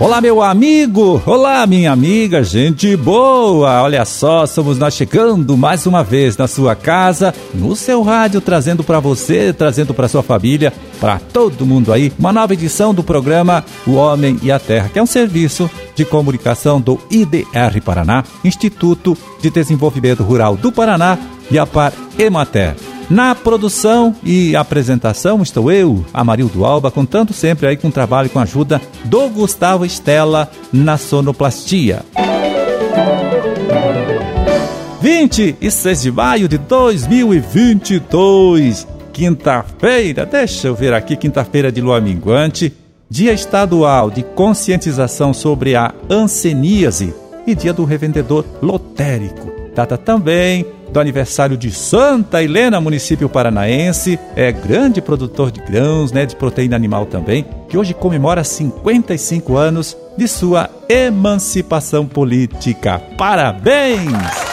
Olá, meu amigo! Olá, minha amiga, gente boa! Olha só, somos nós chegando mais uma vez na sua casa, no seu rádio, trazendo para você, trazendo para sua família, para todo mundo aí, uma nova edição do programa O Homem e a Terra, que é um serviço de comunicação do IDR Paraná, Instituto de Desenvolvimento Rural do Paraná e a Par Emater. Na produção e apresentação estou eu, Amarildo Alba, contando sempre aí com o trabalho e com a ajuda do Gustavo Estela na sonoplastia. 26 de maio de 2022, quinta-feira, deixa eu ver aqui, quinta-feira de lua minguante, Dia Estadual de Conscientização sobre a Anseníase e Dia do Revendedor Lotérico. Data também do aniversário de Santa Helena, município paranaense, é grande produtor de grãos, né, de proteína animal também, que hoje comemora 55 anos de sua emancipação política. Parabéns!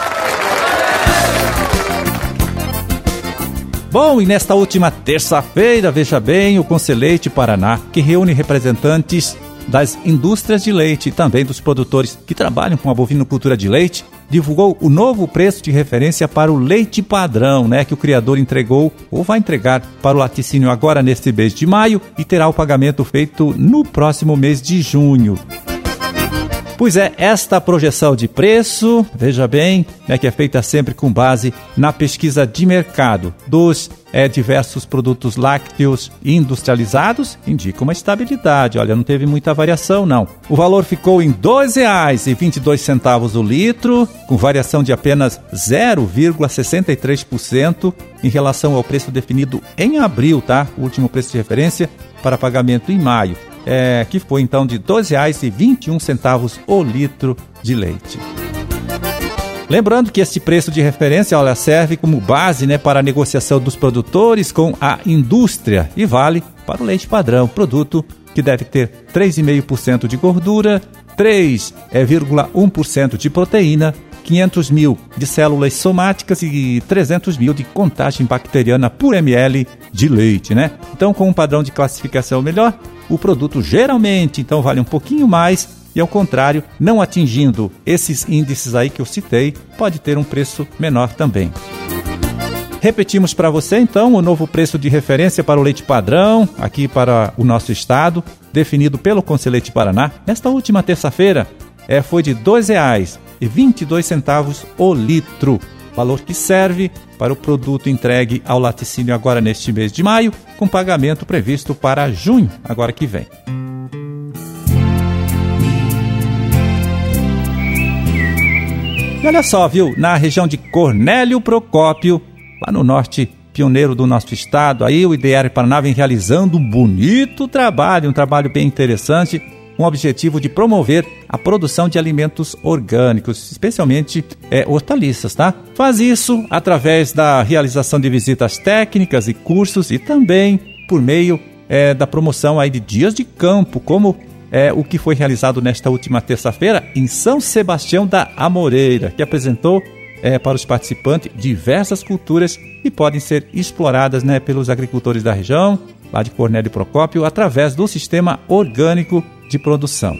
Bom, e nesta última terça-feira, veja bem, o Conselheite Paraná, que reúne representantes das indústrias de leite e também dos produtores que trabalham com a bovinocultura de leite, divulgou o novo preço de referência para o leite padrão, né, que o criador entregou ou vai entregar para o laticínio agora neste mês de maio e terá o pagamento feito no próximo mês de junho. Pois é, esta projeção de preço, veja bem, né, que é feita sempre com base na pesquisa de mercado dos é, diversos produtos lácteos industrializados, indica uma estabilidade. Olha, não teve muita variação, não. O valor ficou em R$ 2,22 o litro, com variação de apenas 0,63% em relação ao preço definido em abril, tá? O último preço de referência para pagamento em maio é, que foi então de R$ 2,21 o litro de leite. Lembrando que este preço de referência olha, serve como base né, para a negociação dos produtores com a indústria e vale para o leite padrão, produto que deve ter 3,5% de gordura, 3,1% de proteína, 500 mil de células somáticas e 300 mil de contagem bacteriana por ml de leite, né? Então, com um padrão de classificação melhor, o produto geralmente então vale um pouquinho mais e ao contrário, não atingindo esses índices aí que eu citei, pode ter um preço menor também. Repetimos para você então o novo preço de referência para o leite padrão aqui para o nosso estado, definido pelo Conselheiro Paraná. Nesta última terça-feira, é, foi de R$ 2,22 o litro valor que serve para o produto entregue ao laticínio agora neste mês de maio, com pagamento previsto para junho, agora que vem. E olha só, viu? Na região de Cornélio Procópio, lá no norte pioneiro do nosso estado, aí o IDR Paraná vem realizando um bonito trabalho, um trabalho bem interessante com o objetivo de promover a produção de alimentos orgânicos, especialmente é, hortaliças, tá? Faz isso através da realização de visitas técnicas e cursos e também por meio é, da promoção aí de dias de campo, como é o que foi realizado nesta última terça-feira em São Sebastião da Amoreira, que apresentou é, para os participantes diversas culturas que podem ser exploradas né, pelos agricultores da região, lá de Cornélio Procópio, através do sistema orgânico de produção.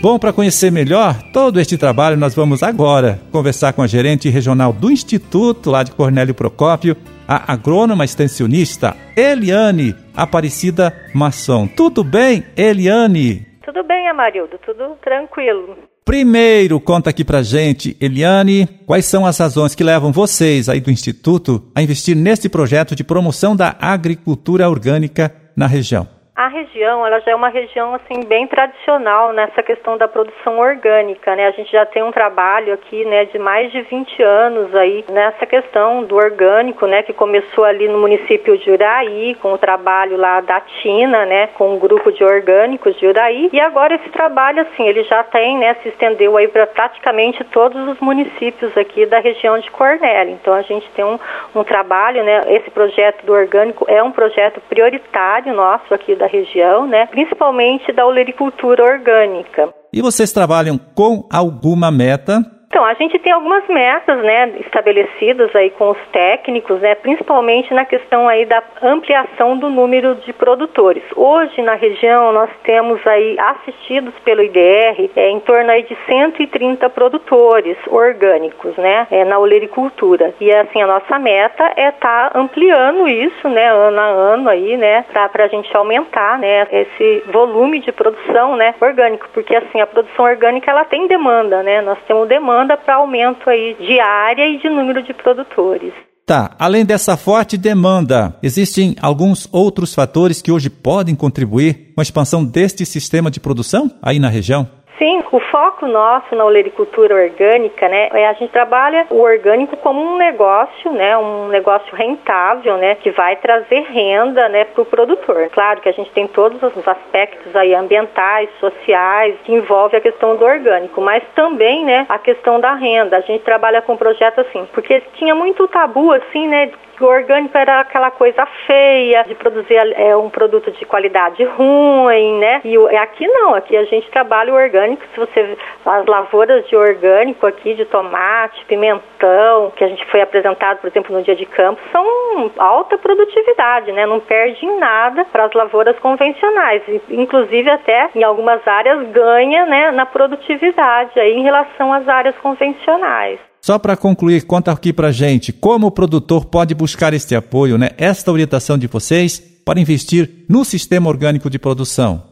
Bom, para conhecer melhor todo este trabalho, nós vamos agora conversar com a gerente regional do Instituto, lá de Cornélio Procópio, a agrônoma extensionista Eliane Aparecida Mação. Tudo bem, Eliane? Tudo bem, Amarildo, tudo tranquilo. Primeiro, conta aqui pra gente, Eliane, quais são as razões que levam vocês aí do Instituto a investir neste projeto de promoção da agricultura orgânica na região? A região, ela já é uma região assim bem tradicional nessa questão da produção orgânica, né? A gente já tem um trabalho aqui, né, de mais de 20 anos aí nessa questão do orgânico, né, que começou ali no município de Uraí, com o trabalho lá da Tina, né, com o grupo de orgânicos de Uraí, e agora esse trabalho assim, ele já tem, né, se estendeu aí para praticamente todos os municípios aqui da região de Cornélio. Então a gente tem um, um trabalho, né, esse projeto do orgânico é um projeto prioritário nosso aqui da da região, né? principalmente da olericultura orgânica. E vocês trabalham com alguma meta Então, a gente tem algumas metas, né, estabelecidas aí com os técnicos, né, principalmente na questão aí da ampliação do número de produtores. Hoje, na região, nós temos aí assistidos pelo IDR é, em torno aí de 130 produtores orgânicos, né, é, na olericultura. E, assim, a nossa meta é estar tá ampliando isso, né, ano a ano aí, né, para a gente aumentar, né, esse volume de produção, né, orgânico, porque, assim, a produção orgânica, ela tem demanda, né, nós temos demanda para aumento aí de área e de número de produtores. Tá, além dessa forte demanda, existem alguns outros fatores que hoje podem contribuir com a expansão deste sistema de produção aí na região? Foco nosso na olericultura orgânica, né, é a gente trabalha o orgânico como um negócio, né, um negócio rentável, né, que vai trazer renda, né, para o produtor. Claro que a gente tem todos os aspectos aí ambientais, sociais, que envolve a questão do orgânico, mas também, né, a questão da renda. A gente trabalha com projeto assim, porque tinha muito tabu assim, né, o orgânico era aquela coisa feia de produzir é, um produto de qualidade ruim, né? E aqui não, aqui a gente trabalha o orgânico. Se você as lavouras de orgânico aqui de tomate, pimentão, que a gente foi apresentado, por exemplo, no dia de campo, são alta produtividade, né? Não perde em nada para as lavouras convencionais. Inclusive até em algumas áreas ganha, né, na produtividade aí em relação às áreas convencionais. Só para concluir, conta aqui para gente como o produtor pode buscar este apoio, né? Esta orientação de vocês para investir no sistema orgânico de produção.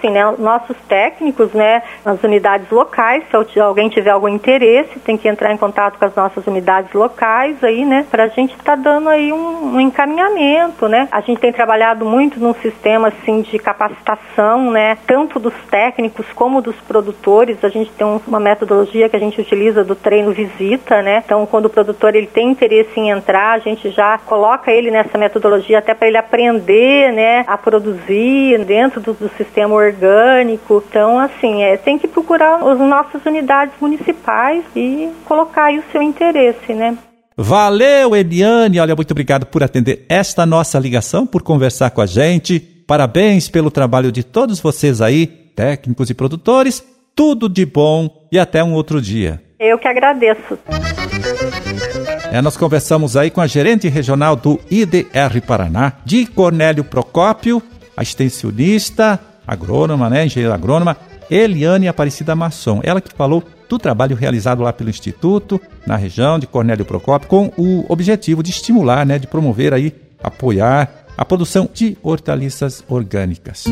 Assim, né, nossos técnicos, né, nas unidades locais, se alguém tiver algum interesse, tem que entrar em contato com as nossas unidades locais aí, né, para a gente estar tá dando aí um, um, encaminhamento, né. A gente tem trabalhado muito num sistema, assim, de capacitação, né, tanto dos técnicos como dos produtores. A gente tem uma metodologia que a gente utiliza do treino visita, né. Então, quando o produtor ele tem interesse em entrar, a gente já coloca ele nessa metodologia até para ele aprender, né, a produzir dentro do, do sistema sistema orgânico. Então, assim, é, tem que procurar as nossas unidades municipais e colocar aí o seu interesse, né? Valeu, Eliane. Olha, muito obrigado por atender esta nossa ligação, por conversar com a gente. Parabéns pelo trabalho de todos vocês aí, técnicos e produtores. Tudo de bom e até um outro dia. Eu que agradeço. É, nós conversamos aí com a gerente regional do IDR Paraná, de Cornélio Procópio, a extensionista agrônoma, né, engenheira agrônoma, Eliane Aparecida Masson. Ela que falou do trabalho realizado lá pelo Instituto, na região de Cornélio Procópio, com o objetivo de estimular, né, de promover aí, apoiar a produção de hortaliças orgânicas.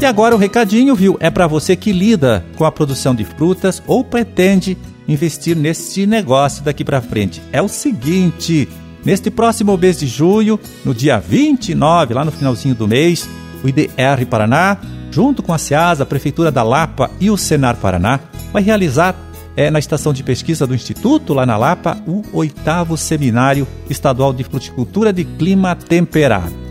E agora o recadinho, viu? É para você que lida com a produção de frutas ou pretende investir nesse negócio daqui para frente. É o seguinte, Neste próximo mês de junho, no dia 29, lá no finalzinho do mês, o IDR Paraná, junto com a SEASA, a Prefeitura da Lapa e o Senar Paraná, vai realizar é, na estação de pesquisa do Instituto, lá na Lapa, o oitavo Seminário Estadual de Fruticultura de Clima Temperado.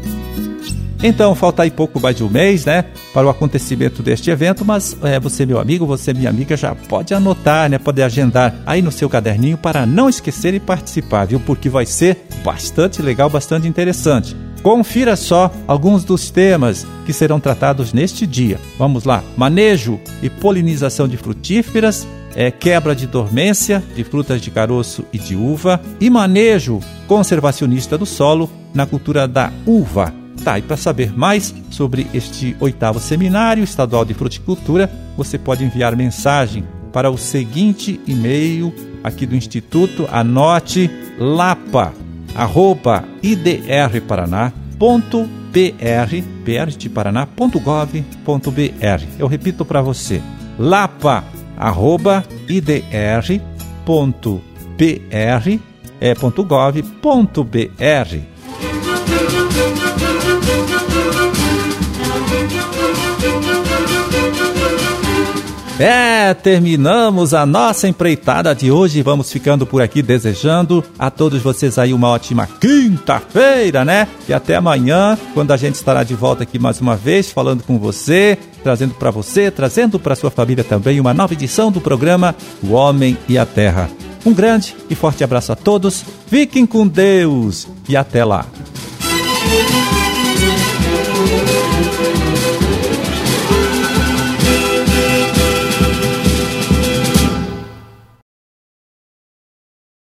Então, falta aí pouco mais de um mês, né, para o acontecimento deste evento, mas é, você, meu amigo, você, minha amiga, já pode anotar, né, pode agendar aí no seu caderninho para não esquecer e participar, viu? Porque vai ser bastante legal, bastante interessante. Confira só alguns dos temas que serão tratados neste dia. Vamos lá: manejo e polinização de frutíferas, é, quebra de dormência de frutas de caroço e de uva e manejo conservacionista do solo na cultura da uva. Tá, e para saber mais sobre este oitavo seminário estadual de fruticultura, você pode enviar mensagem para o seguinte e-mail aqui do Instituto, anote lapa, arroba idrparaná.br, br de paraná.gov.br. Eu repito para você, lapa, arroba idr.br, é. É, terminamos a nossa empreitada de hoje. Vamos ficando por aqui desejando a todos vocês aí uma ótima quinta-feira, né? E até amanhã, quando a gente estará de volta aqui mais uma vez falando com você, trazendo para você, trazendo para sua família também uma nova edição do programa O Homem e a Terra. Um grande e forte abraço a todos. Fiquem com Deus e até lá.